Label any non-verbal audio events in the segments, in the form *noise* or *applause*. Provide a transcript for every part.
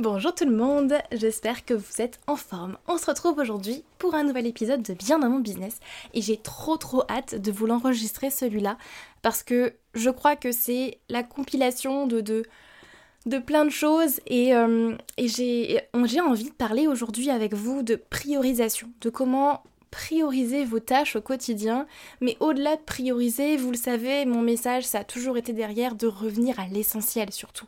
Bonjour tout le monde, j'espère que vous êtes en forme. On se retrouve aujourd'hui pour un nouvel épisode de Bien dans mon business et j'ai trop trop hâte de vous l'enregistrer celui-là parce que je crois que c'est la compilation de, de, plein de choses et, euh, et j'ai envie de parler aujourd'hui avec vous de priorisation, de comment prioriser vos tâches au quotidien, mais au-delà de prioriser, vous le savez, mon message, ça a toujours été derrière de revenir à l'essentiel surtout.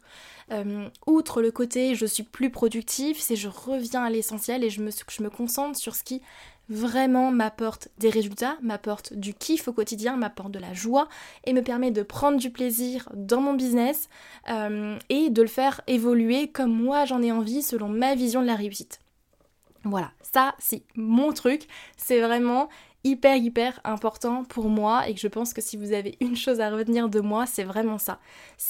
Euh, outre le côté je suis plus productif, c'est je reviens à l'essentiel et je me, concentre sur ce qui vraiment m'apporte des résultats, m'apporte du kiff au quotidien, m'apporte de la joie et me permet de prendre du plaisir dans mon business euh, et de le faire évoluer comme moi j'en ai envie selon ma vision de la réussite. Voilà, ça c'est mon truc, c'est vraiment hyper hyper important pour moi et que je pense que si vous avez une chose à retenir de moi, c'est vraiment ça.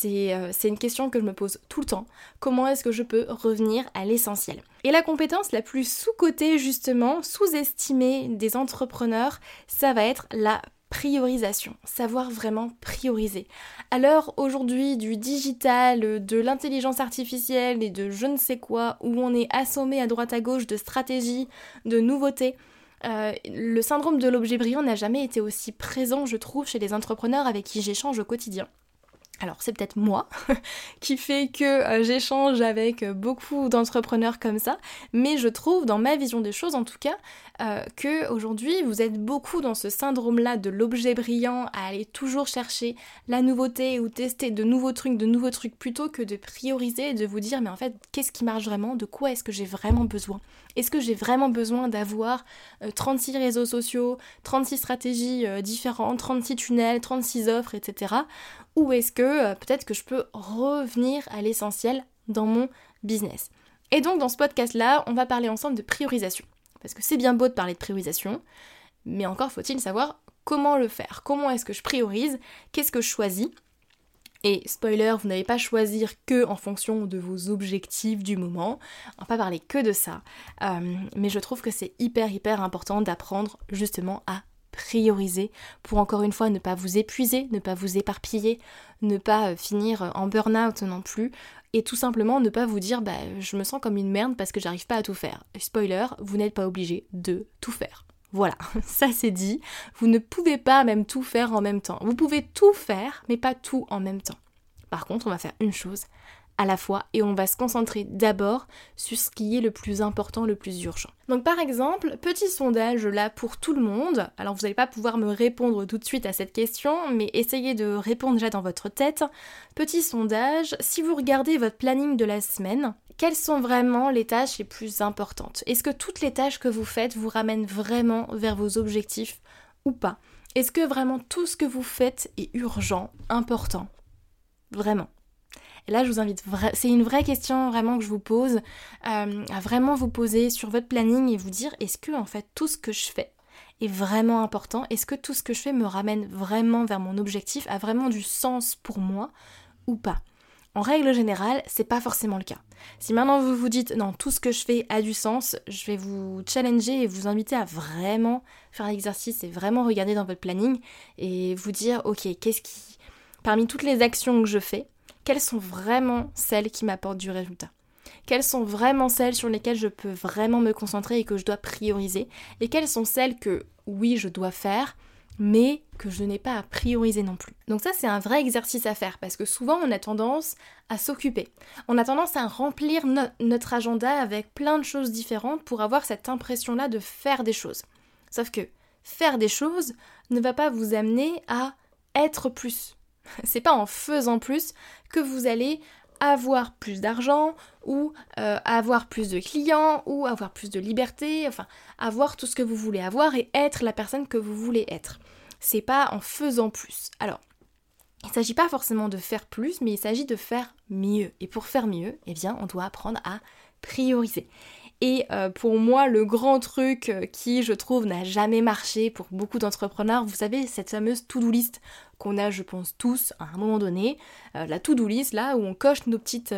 Euh, c'est une question que je me pose tout le temps. Comment est-ce que je peux revenir à l'essentiel? Et la compétence la plus sous-cotée justement, sous-estimée des entrepreneurs, ça va être la priorisation, savoir vraiment prioriser. À l'heure aujourd'hui du digital, de l'intelligence artificielle et de je ne sais quoi, où on est assommé à droite à gauche de stratégies, de nouveautés, euh, le syndrome de l'objet brillant n'a jamais été aussi présent, je trouve, chez les entrepreneurs avec qui j'échange au quotidien. Alors c'est peut-être moi *laughs* qui fait que euh, j'échange avec beaucoup d'entrepreneurs comme ça, mais je trouve dans ma vision des choses en tout cas euh, que aujourd'hui vous êtes beaucoup dans ce syndrome-là de l'objet brillant à aller toujours chercher la nouveauté ou tester de nouveaux trucs, de nouveaux trucs plutôt que de prioriser et de vous dire mais en fait qu'est-ce qui marche vraiment, de quoi est-ce que j'ai vraiment besoin? Est-ce que j'ai vraiment besoin d'avoir 36 euh, réseaux sociaux, 36 stratégies différentes, 36 tunnels, 36 offres, etc ou est-ce que euh, peut-être que je peux revenir à l'essentiel dans mon business? Et donc dans ce podcast-là, on va parler ensemble de priorisation. Parce que c'est bien beau de parler de priorisation, mais encore faut-il savoir comment le faire. Comment est-ce que je priorise? Qu'est-ce que je choisis? Et spoiler, vous n'allez pas choisir que en fonction de vos objectifs du moment. On va pas parler que de ça. Euh, mais je trouve que c'est hyper hyper important d'apprendre justement à prioriser pour encore une fois ne pas vous épuiser, ne pas vous éparpiller, ne pas euh, finir euh, en burn-out non plus et tout simplement ne pas vous dire bah je me sens comme une merde parce que j'arrive pas à tout faire. Spoiler, vous n'êtes pas obligé de tout faire. Voilà, *laughs* ça c'est dit. Vous ne pouvez pas même tout faire en même temps. Vous pouvez tout faire, mais pas tout en même temps. Par contre, on va faire une chose à la fois et on va se concentrer d'abord sur ce qui est le plus important, le plus urgent. Donc par exemple, petit sondage là pour tout le monde. Alors vous n'allez pas pouvoir me répondre tout de suite à cette question, mais essayez de répondre déjà dans votre tête. Petit sondage, si vous regardez votre planning de la semaine, quelles sont vraiment les tâches les plus importantes? Est-ce que toutes les tâches que vous faites vous ramènent vraiment vers vos objectifs ou pas? Est-ce que vraiment tout ce que vous faites est urgent, important? Vraiment et là, je vous invite, c'est une vraie question vraiment que je vous pose, euh, à vraiment vous poser sur votre planning et vous dire est-ce que en fait tout ce que je fais est vraiment important? Est-ce que tout ce que je fais me ramène vraiment vers mon objectif, a vraiment du sens pour moi ou pas? En règle générale, c'est pas forcément le cas. Si maintenant vous vous dites non, tout ce que je fais a du sens, je vais vous challenger et vous inviter à vraiment faire l'exercice et vraiment regarder dans votre planning et vous dire ok, qu'est-ce qui, parmi toutes les actions que je fais, quelles sont vraiment celles qui m'apportent du résultat? Quelles sont vraiment celles sur lesquelles je peux vraiment me concentrer et que je dois prioriser? Et quelles sont celles que oui je dois faire mais que je n'ai pas à prioriser non plus? Donc ça c'est un vrai exercice à faire parce que souvent on a tendance à s'occuper. On a tendance à remplir notre agenda avec plein de choses différentes pour avoir cette impression-là de faire des choses. Sauf que faire des choses ne va pas vous amener à être plus. *laughs* C'est pas en faisant plus que vous allez avoir plus d'argent ou euh, avoir plus de clients ou avoir plus de liberté, enfin avoir tout ce que vous voulez avoir et être la personne que vous voulez être. C'est pas en faisant plus. Alors, il ne s'agit pas forcément de faire plus, mais il s'agit de faire mieux. Et pour faire mieux, eh bien, on doit apprendre à prioriser. Et euh, pour moi, le grand truc euh, qui, je trouve, n'a jamais marché pour beaucoup d'entrepreneurs, vous savez, cette fameuse to-do list qu'on a, je pense, tous à un moment donné, euh, la to-do list, là où on coche nos petites,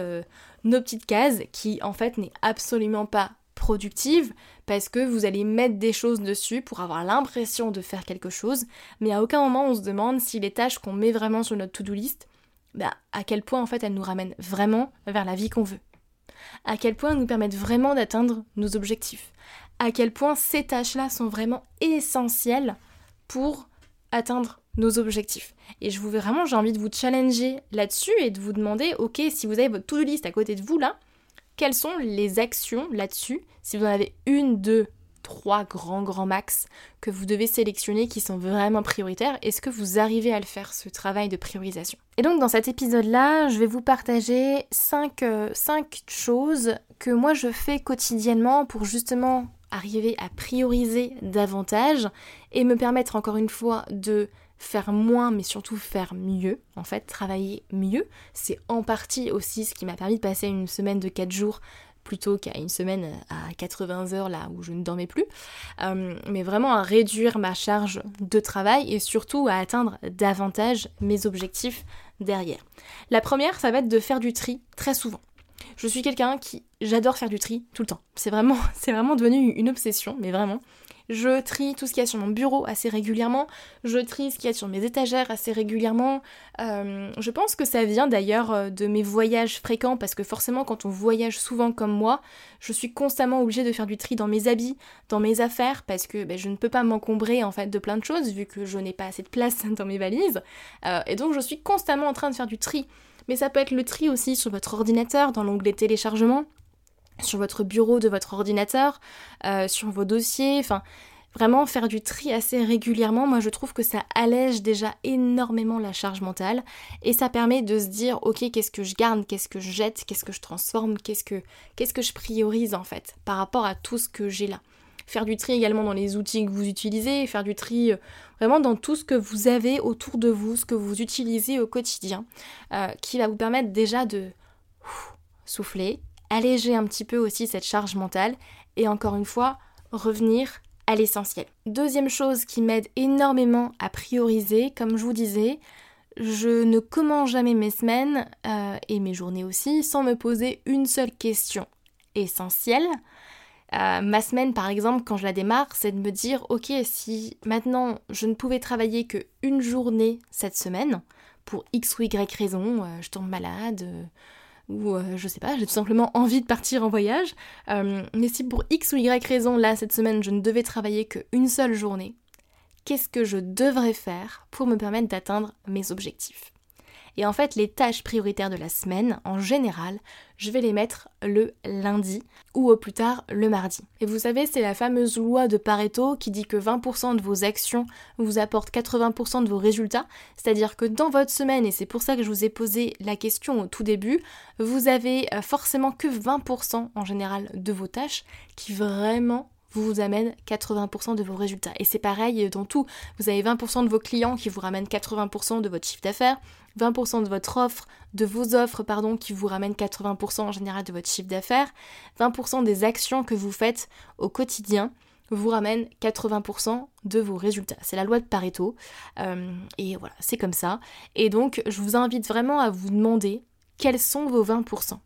nos petites cases, qui en fait n'est absolument pas productive, parce que vous allez mettre des choses dessus pour avoir l'impression de faire quelque chose, mais à aucun moment on se demande si les tâches qu'on met vraiment sur notre to-do list, bah, à quel point en fait elles nous ramènent vraiment vers la vie qu'on veut à quel point elles nous permettent vraiment d'atteindre nos objectifs, à quel point ces tâches-là sont vraiment essentielles pour atteindre nos objectifs. Et je vous vraiment, j'ai envie de vous challenger là-dessus et de vous demander, ok, si vous avez votre to-do list à côté de vous là, quelles sont les actions là-dessus? Si vous en avez une, deux, trois grands grands max que vous devez sélectionner qui sont vraiment prioritaires. Est-ce que vous arrivez à le faire, ce travail de priorisation? Et donc dans cet épisode-là, je vais vous partager cinq, euh, cinq choses que moi je fais quotidiennement pour justement arriver à prioriser davantage et me permettre encore une fois de faire moins mais surtout faire mieux, en fait travailler mieux. C'est en partie aussi ce qui m'a permis de passer une semaine de 4 jours plutôt qu'à une semaine à 80 heures là où je ne dormais plus, euh, mais vraiment à réduire ma charge de travail et surtout à atteindre davantage mes objectifs derrière. La première, ça va être de faire du tri très souvent. Je suis quelqu'un qui j'adore faire du tri tout le temps. C'est vraiment, *laughs* c'est vraiment devenu une obsession, mais vraiment. Je trie tout ce qu'il y a sur mon bureau assez régulièrement. Je trie ce qu'il y a sur mes étagères assez régulièrement. Euh, je pense que ça vient d'ailleurs euh, de mes voyages fréquents parce que forcément quand on voyage souvent comme moi, je suis constamment obligée de faire du tri dans mes habits, dans mes affaires parce que ben, je ne peux pas m'encombrer en fait de plein de choses vu que je n'ai pas assez de place *laughs* dans mes valises. Euh, et donc je suis constamment en train de faire du tri. Mais ça peut être le tri aussi sur votre ordinateur dans l'onglet téléchargement sur votre bureau de votre ordinateur, euh, sur vos dossiers, enfin vraiment faire du tri assez régulièrement, moi je trouve que ça allège déjà énormément la charge mentale et ça permet de se dire ok qu'est-ce que je garde, qu'est-ce que je jette, qu'est-ce que je transforme, qu'est-ce que, je priorise en fait par rapport à tout ce que j'ai là. Faire du tri également dans les outils que vous utilisez, faire du tri euh, vraiment dans tout ce que vous avez autour de vous, ce que vous utilisez au quotidien, euh, qui va vous permettre déjà de souffler, alléger un petit peu aussi cette charge mentale et encore une fois revenir à l'essentiel. Deuxième chose qui m'aide énormément à prioriser, comme je vous disais, je ne commence jamais mes semaines euh, et mes journées aussi sans me poser une seule question essentielle. Euh, ma semaine, par exemple, quand je la démarre, c'est de me dire, ok, si maintenant je ne pouvais travailler que une journée cette semaine, pour X ou Y raison, euh, je tombe malade, ou euh, je sais pas, j'ai tout simplement envie de partir en voyage. Euh, mais si pour X ou Y raison, là, cette semaine, je ne devais travailler qu'une seule journée, qu'est-ce que je devrais faire pour me permettre d'atteindre mes objectifs? Et en fait, les tâches prioritaires de la semaine, en général, je vais les mettre le lundi ou au plus tard le mardi. Et vous savez, c'est la fameuse loi de Pareto qui dit que 20% de vos actions vous apportent 80% de vos résultats. C'est-à-dire que dans votre semaine, et c'est pour ça que je vous ai posé la question au tout début, vous avez euh, forcément que 20% en général de vos tâches qui vraiment vous amène 80% de vos résultats. Et c'est pareil dans tout. Vous avez 20% de vos clients qui vous ramènent 80% de votre chiffre d'affaires, 20% de votre offre, de vos offres, pardon, qui vous ramènent 80% en général de votre chiffre d'affaires, 20% des actions que vous faites au quotidien vous ramènent 80% de vos résultats. C'est la loi de Pareto. Euh, et voilà, c'est comme ça. Et donc, je vous invite vraiment à vous demander quels sont vos 20%.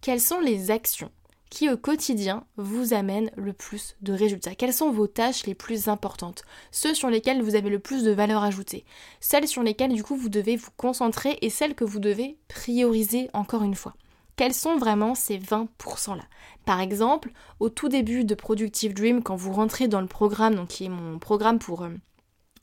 Quelles sont les actions qui au quotidien vous amène le plus de résultats. Quelles sont vos tâches les plus importantes? Ceux sur lesquels vous avez le plus de valeur ajoutée. Celles sur lesquelles du coup vous devez vous concentrer et celles que vous devez prioriser encore une fois. Quels sont vraiment ces 20% là Par exemple, au tout début de Productive Dream, quand vous rentrez dans le programme, donc qui est mon programme pour euh,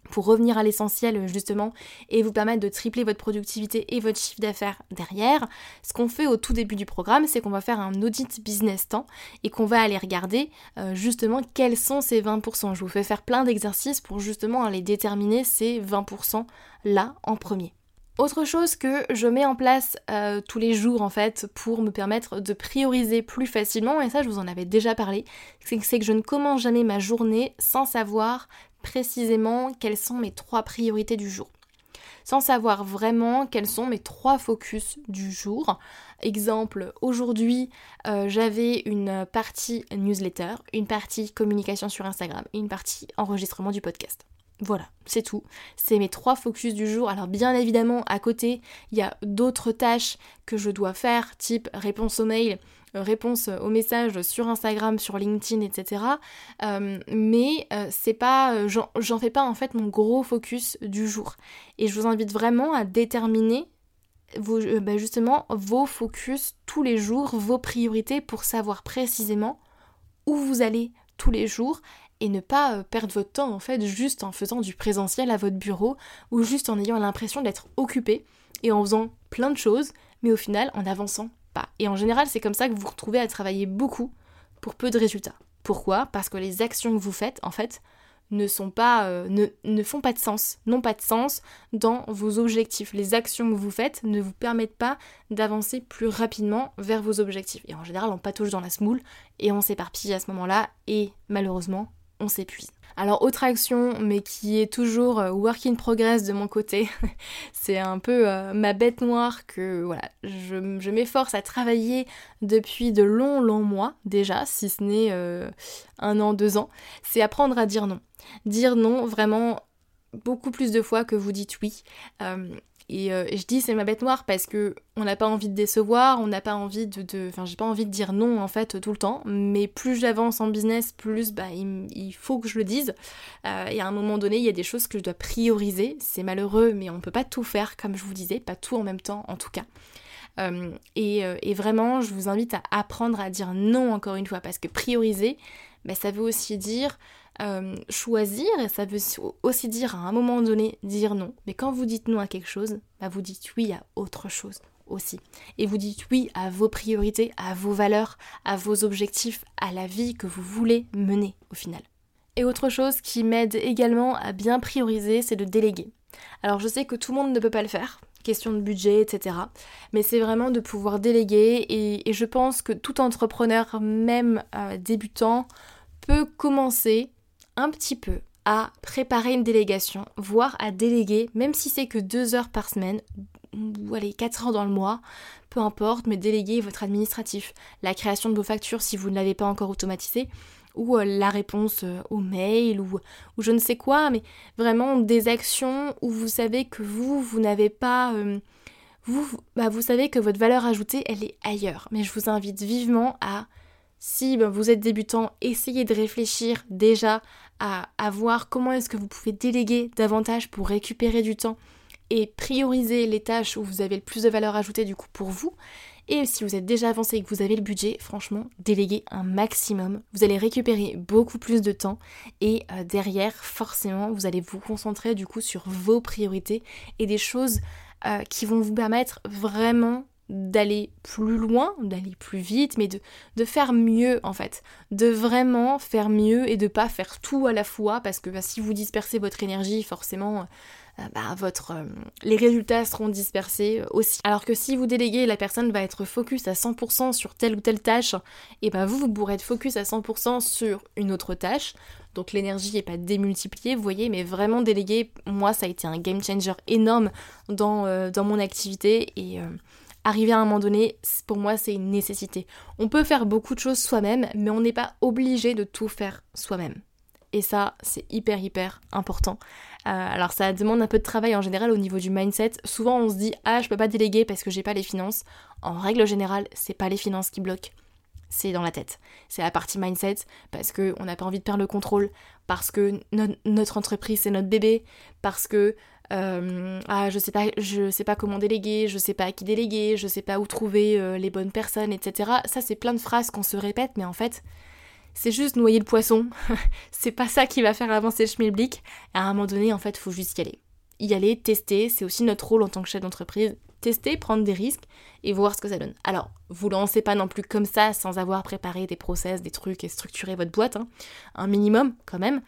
pour revenir à l'essentiel justement et vous permettre de tripler votre productivité et votre chiffre d'affaires derrière, ce qu'on fait au tout début du programme, c'est qu'on va faire un audit business temps et qu'on va aller regarder euh, justement quels sont ces 20%. Je vous fais faire plein d'exercices pour justement aller déterminer ces 20% là en premier. Autre chose que je mets en place euh, tous les jours en fait pour me permettre de prioriser plus facilement, et ça je vous en avais déjà parlé, c'est que je ne commence jamais ma journée sans savoir précisément quelles sont mes trois priorités du jour. Sans savoir vraiment quels sont mes trois focus du jour. Exemple, aujourd'hui euh, j'avais une partie newsletter, une partie communication sur Instagram et une partie enregistrement du podcast. Voilà, c'est tout. C'est mes trois focus du jour. Alors bien évidemment, à côté, il y a d'autres tâches que je dois faire, type réponse aux mails, réponse aux messages sur Instagram, sur LinkedIn, etc. Euh, mais euh, c'est pas, j'en fais pas en fait mon gros focus du jour. Et je vous invite vraiment à déterminer vos, bah, justement vos focus tous les jours, vos priorités pour savoir précisément où vous allez tous les jours et ne pas euh, perdre votre temps en fait juste en faisant du présentiel à votre bureau ou juste en ayant l'impression d'être occupé et en faisant plein de choses mais au final en avançant Et en général c'est comme ça que vous vous retrouvez à travailler beaucoup pour peu de résultats. Pourquoi? Parce que les actions que vous faites en fait ne sont pas euh, ne, ne, font pas de sens, n'ont pas de sens dans vos objectifs. Les actions que vous faites ne vous permettent pas d'avancer plus rapidement vers vos objectifs. Et en général, on patouche dans la smoule et on s'éparpille à ce moment-là et malheureusement, on s'épuise. Alors autre action, mais qui est toujours euh, work in progress de mon côté, *laughs* c'est un peu euh, ma bête noire que voilà, je, m'efforce à travailler depuis de longs longs mois déjà, si ce n'est euh, un an, deux ans, c'est apprendre à dire non. Dire non vraiment beaucoup plus de fois que vous dites oui. Euh, et, je dis c'est ma bête noire parce que on n'a pas envie de décevoir, on n'a pas envie de, enfin j'ai pas envie de dire non en fait tout le temps. Mais plus j'avance en business, plus bah il, faut que je le dise. Euh, et à un moment donné, il y a des choses que je dois prioriser. C'est malheureux, mais on peut pas tout faire comme je vous disais, pas tout en même temps en tout cas. Euh, et, et, vraiment, je vous invite à apprendre à dire non encore une fois parce que prioriser, bah, ça veut aussi dire euh, choisir, et ça veut aussi dire à un moment donné dire non. Mais quand vous dites non à quelque chose, bah vous dites oui à autre chose aussi. Et vous dites oui à vos priorités, à vos valeurs, à vos objectifs, à la vie que vous voulez mener au final. Et autre chose qui m'aide également à bien prioriser, c'est de déléguer. Alors je sais que tout le monde ne peut pas le faire, question de budget, etc. Mais c'est vraiment de pouvoir déléguer et, je pense que tout entrepreneur, même euh, débutant, peut commencer un petit peu à préparer une délégation, voire à déléguer, même si c'est que deux heures par semaine, ou allez, quatre heures dans le mois, peu importe, mais déléguer votre administratif, la création de vos factures si vous ne l'avez pas encore automatisé, ou euh, la réponse euh, au mail, ou, je ne sais quoi, mais vraiment des actions où vous savez que vous, vous n'avez pas... Euh, vous, bah, vous savez que votre valeur ajoutée, elle est ailleurs. Mais je vous invite vivement à si ben, vous êtes débutant, essayez de réfléchir déjà à, voir comment est-ce que vous pouvez déléguer davantage pour récupérer du temps et prioriser les tâches où vous avez le plus de valeur ajoutée du coup pour vous. Et si vous êtes déjà avancé et que vous avez le budget, franchement, déléguez un maximum. Vous allez récupérer beaucoup plus de temps et euh, derrière, forcément, vous allez vous concentrer du coup sur vos priorités et des choses euh, qui vont vous permettre vraiment d'aller plus loin, d'aller plus vite, mais de, faire mieux en fait. De vraiment faire mieux et de pas faire tout à la fois parce que bah, si vous dispersez votre énergie, forcément, euh, bah, votre, euh, les résultats seront dispersés aussi. Alors que si vous déléguez, la personne va être focus à 100% sur telle ou telle tâche, et bah vous, vous pourrez être focus à 100% sur une autre tâche. Donc l'énergie n'est pas démultipliée, vous voyez, mais vraiment déléguer, moi ça a été un game changer énorme dans, euh, dans mon activité et arriver à un moment donné, pour moi, c'est une nécessité. On peut faire beaucoup de choses soi-même, mais on n'est pas obligé de tout faire soi-même. Et ça, c'est hyper, hyper important. Euh, alors, ça demande un peu de travail en général au niveau du mindset. Souvent, on se dit, ah, je peux pas déléguer parce que j'ai pas les finances. En règle générale, c'est pas les finances qui bloquent c'est dans la tête. C'est la partie mindset parce qu'on n'a pas envie de perdre le contrôle, parce que notre entreprise c'est notre bébé, parce que euh, ah, je sais pas, je sais pas comment déléguer, je sais pas à qui déléguer, je sais pas où trouver euh, les bonnes personnes, etc. Ça, c'est plein de phrases qu'on se répète, mais en fait, c'est juste noyer le poisson. *laughs* c'est pas ça qui va faire avancer le schmilblick. À un moment donné, en fait, faut juste y aller. Y aller, tester, c'est aussi notre rôle en tant que chef d'entreprise. Tester, prendre des risques et voir ce que ça donne. Alors, vous lancez pas non plus comme ça sans avoir préparé des process, des trucs et structuré votre boîte. Hein. Un minimum, quand même.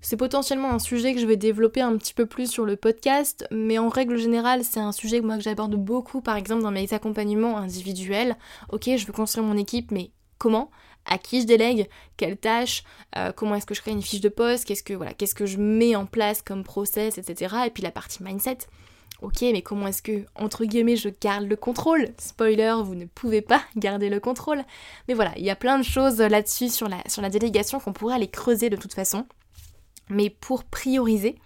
C'est potentiellement un sujet que je vais développer un petit peu plus sur le podcast, mais en règle générale, c'est un sujet que moi j'aborde beaucoup, par exemple dans mes accompagnements individuels. Ok, je veux construire mon équipe, mais comment? À qui je délègue, quelles tâches, euh, comment est-ce que je crée une fiche de poste, qu'est-ce que je mets en place comme process, etc. Et puis la partie mindset. Ok, mais comment est-ce que, entre guillemets, je garde le contrôle? Spoiler, vous ne pouvez pas *laughs* garder le contrôle. Mais voilà, il y a plein de choses là-dessus sur la, sur la délégation qu'on pourrait aller creuser de toute façon. Mais pour prioriser,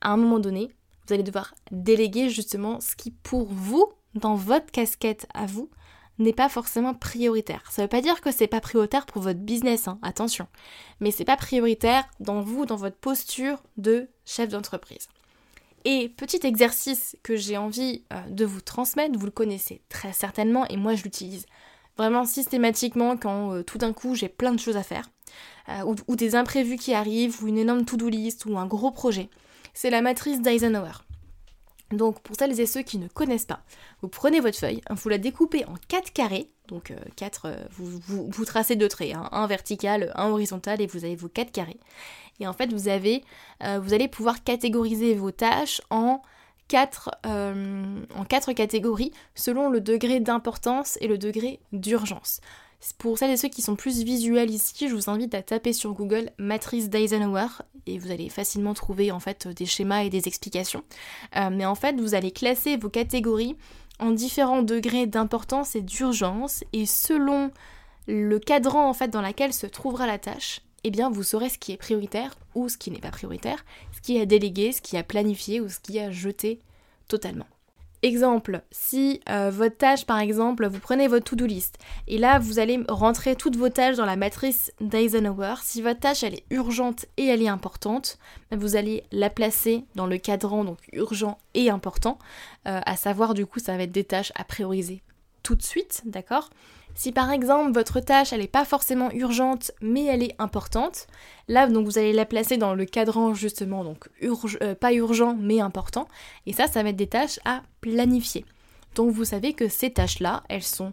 à un moment donné, vous allez devoir déléguer justement ce qui pour vous, dans votre casquette à vous, n'est pas forcément prioritaire. Ça veut pas dire que c'est pas prioritaire pour votre business, hein, attention. Mais c'est pas prioritaire dans vous, dans votre posture de chef d'entreprise. Et petit exercice que j'ai envie euh, de vous transmettre, vous le connaissez très certainement et moi je l'utilise vraiment systématiquement quand euh, tout d'un coup j'ai plein de choses à faire. Euh, ou, des imprévus qui arrivent, ou une énorme to-do list, ou un gros projet. C'est la matrice d'Eisenhower. Donc pour celles et ceux qui ne connaissent pas, vous prenez votre feuille, vous la découpez en 4 carrés, donc 4, euh, vous, vous, tracez deux traits, hein, un vertical, un horizontal, et vous avez vos 4 carrés. Et en fait, vous, avez, vous allez pouvoir catégoriser vos tâches en 4, en quatre catégories selon le degré d'importance et le degré d'urgence. Pour celles et ceux qui sont plus visuels ici, je vous invite à taper sur Google matrice d'Eisenhower et vous allez facilement trouver en fait des schémas et des explications. Euh, mais en fait, vous allez classer vos catégories en différents degrés d'importance et d'urgence et selon le cadran en fait dans lequel se trouvera la tâche, eh bien vous saurez ce qui est prioritaire ou ce qui n'est pas prioritaire, ce qui est délégué, ce qui est planifié ou ce qui est jeté totalement. Exemple, si euh, votre tâche par exemple, vous prenez votre to-do list et là vous allez rentrer toutes vos tâches dans la matrice d'Eisenhower. Si votre tâche elle est urgente et elle est importante, vous allez la placer dans le cadran donc urgent et important, euh, à savoir du coup ça va être des tâches à prioriser tout de suite, d'accord? Si par exemple votre tâche elle n'est pas forcément urgente mais elle est importante, là donc vous allez la placer dans le cadran justement donc euh, pas urgent mais important et ça ça va être des tâches à planifier. Donc vous savez que ces tâches là elles sont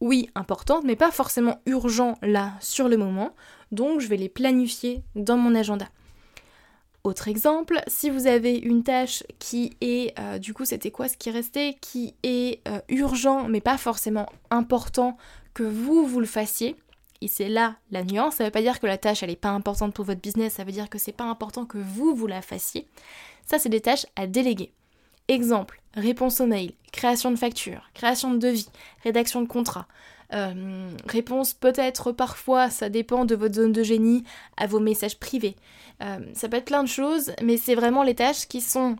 oui importantes mais pas forcément urgentes là sur le moment donc je vais les planifier dans mon agenda. Autre exemple, si vous avez une tâche qui est, euh, du coup c'était quoi ce qui restait, qui est euh, urgent mais pas forcément important que vous, vous le fassiez, et c'est là la nuance, ça veut pas dire que la tâche elle est pas importante pour votre business, ça veut dire que c'est pas important que vous, vous la fassiez. Ça c'est des tâches à déléguer. Exemple, réponse au mail, création de facture, création de devis, rédaction de contrat, euh, réponse peut-être parfois, ça dépend de votre zone de génie, à vos messages privés. Euh, ça peut être plein de choses, mais c'est vraiment les tâches qui sont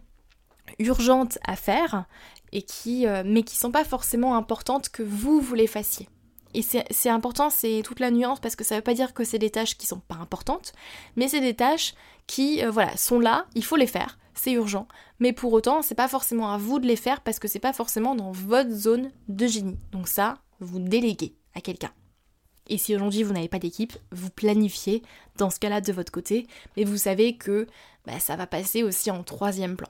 urgentes à faire et qui, euh, mais qui sont pas forcément importantes que vous vous les fassiez. Et c'est important, c'est toute la nuance parce que ça veut pas dire que c'est des tâches qui sont pas importantes, mais c'est des tâches qui, voilà, sont là, il faut les faire, c'est urgent, mais pour autant, c'est pas forcément à vous de les faire parce que c'est pas forcément dans votre zone de génie. Donc ça, vous déléguez à quelqu'un. Et si aujourd'hui vous n'avez pas d'équipe, vous planifiez dans ce cas-là de votre côté, mais vous savez que bah, ça va passer aussi en troisième plan.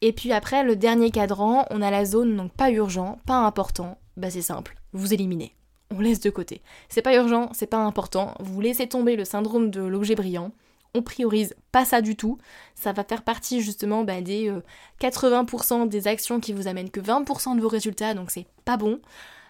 Et puis après, le dernier cadran, on a la zone donc pas urgent, pas important, bah c'est simple, vous éliminez. On laisse de côté. C'est pas urgent, c'est pas important, vous laissez tomber le syndrome de l'objet brillant, on priorise pas ça du tout. Ça va faire partie justement bah, des 80% euh, des actions qui vous amènent que 20% de vos résultats, donc c'est pas bon.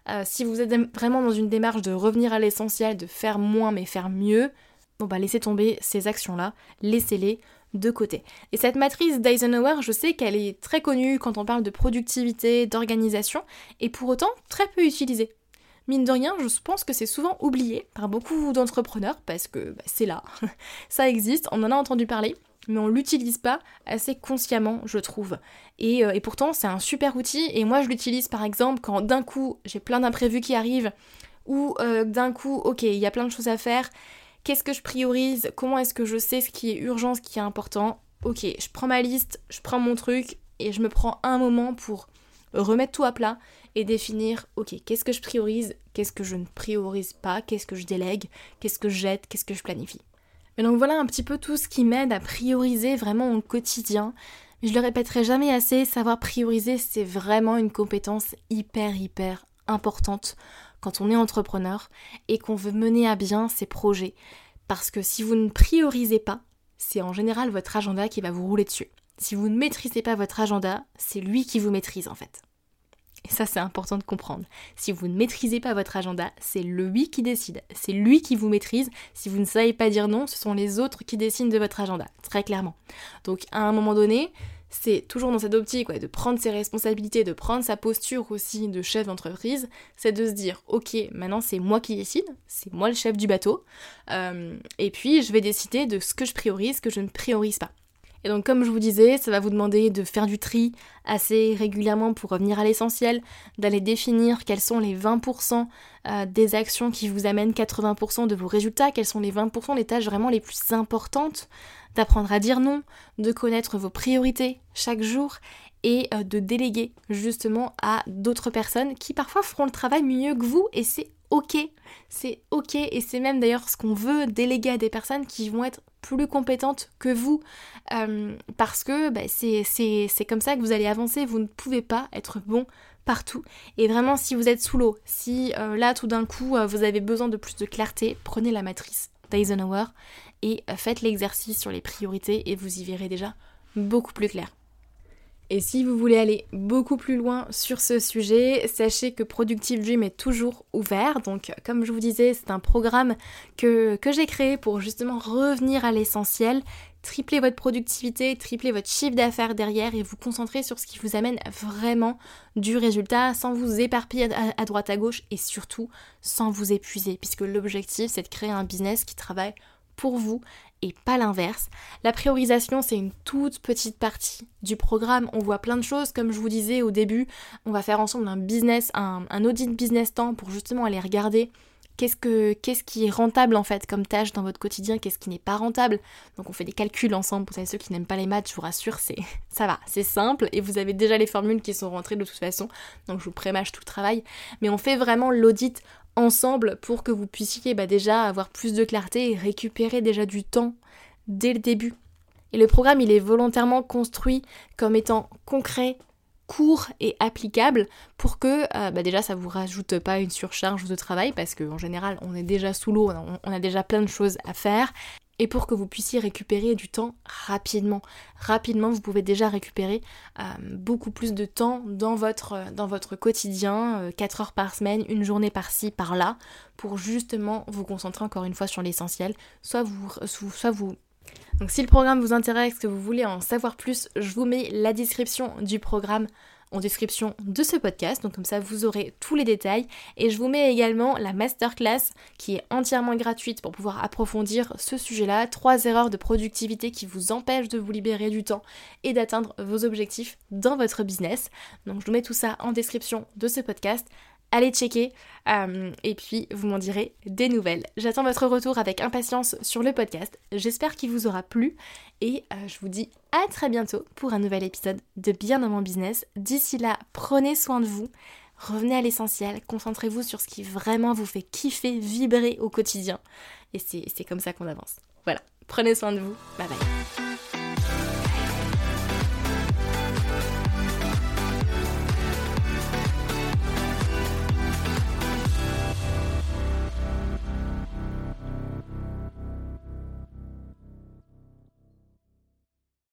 Euh, si vous êtes vraiment dans une démarche de revenir à l'essentiel, de faire moins mais faire mieux, bon bah laissez tomber ces actions-là, laissez-les de côté. Et cette matrice d'Eisenhower, je sais qu'elle est très connue quand on parle de productivité, d'organisation, et pour autant très peu utilisée. Mine de rien, je pense que c'est souvent oublié par beaucoup d'entrepreneurs parce que bah, c'est là, *laughs* ça existe, on en a entendu parler, mais on l'utilise pas assez consciemment, je trouve. Euh, et, pourtant, c'est un super outil, et moi je l'utilise par exemple quand d'un coup j'ai plein d'imprévus qui arrivent, ou euh, d'un coup, ok, il y a plein de choses à faire, qu'est-ce que je priorise, comment est-ce que je sais ce qui est urgent, ce qui est important, ok, je prends ma liste, je prends mon truc, et je me prends un moment pour remettre tout à plat et définir, ok, qu'est-ce que je priorise, qu'est-ce que je ne priorise pas, qu'est-ce que je délègue, qu'est-ce que je jette, qu'est-ce que je planifie? Et donc voilà un petit peu tout ce qui m'aide à prioriser vraiment mon quotidien. Je le répéterai jamais assez, savoir prioriser, c'est vraiment une compétence hyper hyper importante quand on est entrepreneur et qu'on veut mener à bien ses projets. Parce que si vous ne priorisez pas, c'est en général votre agenda qui va vous rouler dessus. Si vous ne maîtrisez pas votre agenda, c'est lui qui vous maîtrise en fait. Et ça, c'est important de comprendre. Si vous ne maîtrisez pas votre agenda, c'est lui qui décide. C'est lui qui vous maîtrise. Si vous ne savez pas dire non, ce sont les autres qui décident de votre agenda, très clairement. Donc, à un moment donné, c'est toujours dans cette optique de prendre ses responsabilités, de prendre sa posture aussi de chef d'entreprise, c'est de se dire ok maintenant c'est moi qui décide, c'est moi le chef du bateau, euh, et puis je vais décider de ce que je priorise, ce que je ne priorise pas. Et donc comme je vous disais, ça va vous demander de faire du tri assez régulièrement pour revenir à l'essentiel, d'aller définir quels sont les 20% euh, des actions qui vous amènent 80% de vos résultats, quels sont les 20% des tâches vraiment les plus importantes, d'apprendre à dire non, de connaître vos priorités chaque jour et euh, de déléguer justement à d'autres personnes qui parfois feront le travail mieux que vous et c'est ok, c'est ok et c'est même d'ailleurs ce qu'on veut déléguer à des personnes qui vont être plus compétentes que vous. Euh, parce que bah, c'est comme ça que vous allez avancer, vous ne pouvez pas être bon partout. Et vraiment si vous êtes sous l'eau, si euh, là tout d'un coup euh, vous avez besoin de plus de clarté, prenez la matrice d'Eisenhower et faites l'exercice sur les priorités et vous y verrez déjà beaucoup plus clair. Et si vous voulez aller beaucoup plus loin sur ce sujet, sachez que Productive Dream est toujours ouvert. Donc comme je vous disais, c'est un programme que, j'ai créé pour justement revenir à l'essentiel, tripler votre productivité, tripler votre chiffre d'affaires derrière et vous concentrer sur ce qui vous amène vraiment du résultat sans vous éparpiller à droite à gauche et surtout sans vous épuiser puisque l'objectif c'est de créer un business qui travaille pour vous et pas l'inverse. La priorisation, c'est une toute petite partie du programme. On voit plein de choses, comme je vous disais au début, on va faire ensemble un business, un, audit business temps pour justement aller regarder qu'est-ce, que, qu'est-ce qui est rentable en fait comme tâche dans votre quotidien, qu'est-ce qui n'est pas rentable. Donc on fait des calculs ensemble, pour ceux qui n'aiment pas les maths, je vous rassure, c'est *laughs* ça va, c'est simple et vous avez déjà les formules qui sont rentrées de toute façon, donc je vous prémâche tout le travail. Mais on fait vraiment l'audit ensemble pour que vous puissiez bah, déjà avoir plus de clarté et récupérer déjà du temps dès le début. Et le programme, il est volontairement construit comme étant concret, court et applicable pour que euh, bah, déjà ça vous rajoute pas une surcharge de travail parce qu'en général on est déjà sous l'eau, on a déjà plein de choses à faire et pour que vous puissiez récupérer du temps rapidement. Rapidement, vous pouvez déjà récupérer euh, beaucoup plus de temps dans votre, dans votre quotidien, 4 euh, heures par semaine, une journée par-ci, par-là, pour justement vous concentrer encore une fois sur l'essentiel. Soit vous, soit vous donc si le programme vous intéresse, que vous voulez en savoir plus, je vous mets la description du programme en description de ce podcast, donc comme ça vous aurez tous les détails. Et je vous mets également la masterclass qui est entièrement gratuite pour pouvoir approfondir ce sujet-là. Trois erreurs de productivité qui vous empêchent de vous libérer du temps et d'atteindre vos objectifs dans votre business. Donc je vous mets tout ça en description de ce podcast allez checker euh, et puis vous m'en direz des nouvelles. J'attends votre retour avec impatience sur le podcast. J'espère qu'il vous aura plu et euh, je vous dis à très bientôt pour un nouvel épisode de Bien dans mon business. D'ici là, prenez soin de vous. Revenez à l'essentiel, concentrez-vous sur ce qui vraiment vous fait kiffer, vibrer au quotidien. Et c'est comme ça qu'on avance. Voilà, prenez soin de vous. Bye bye.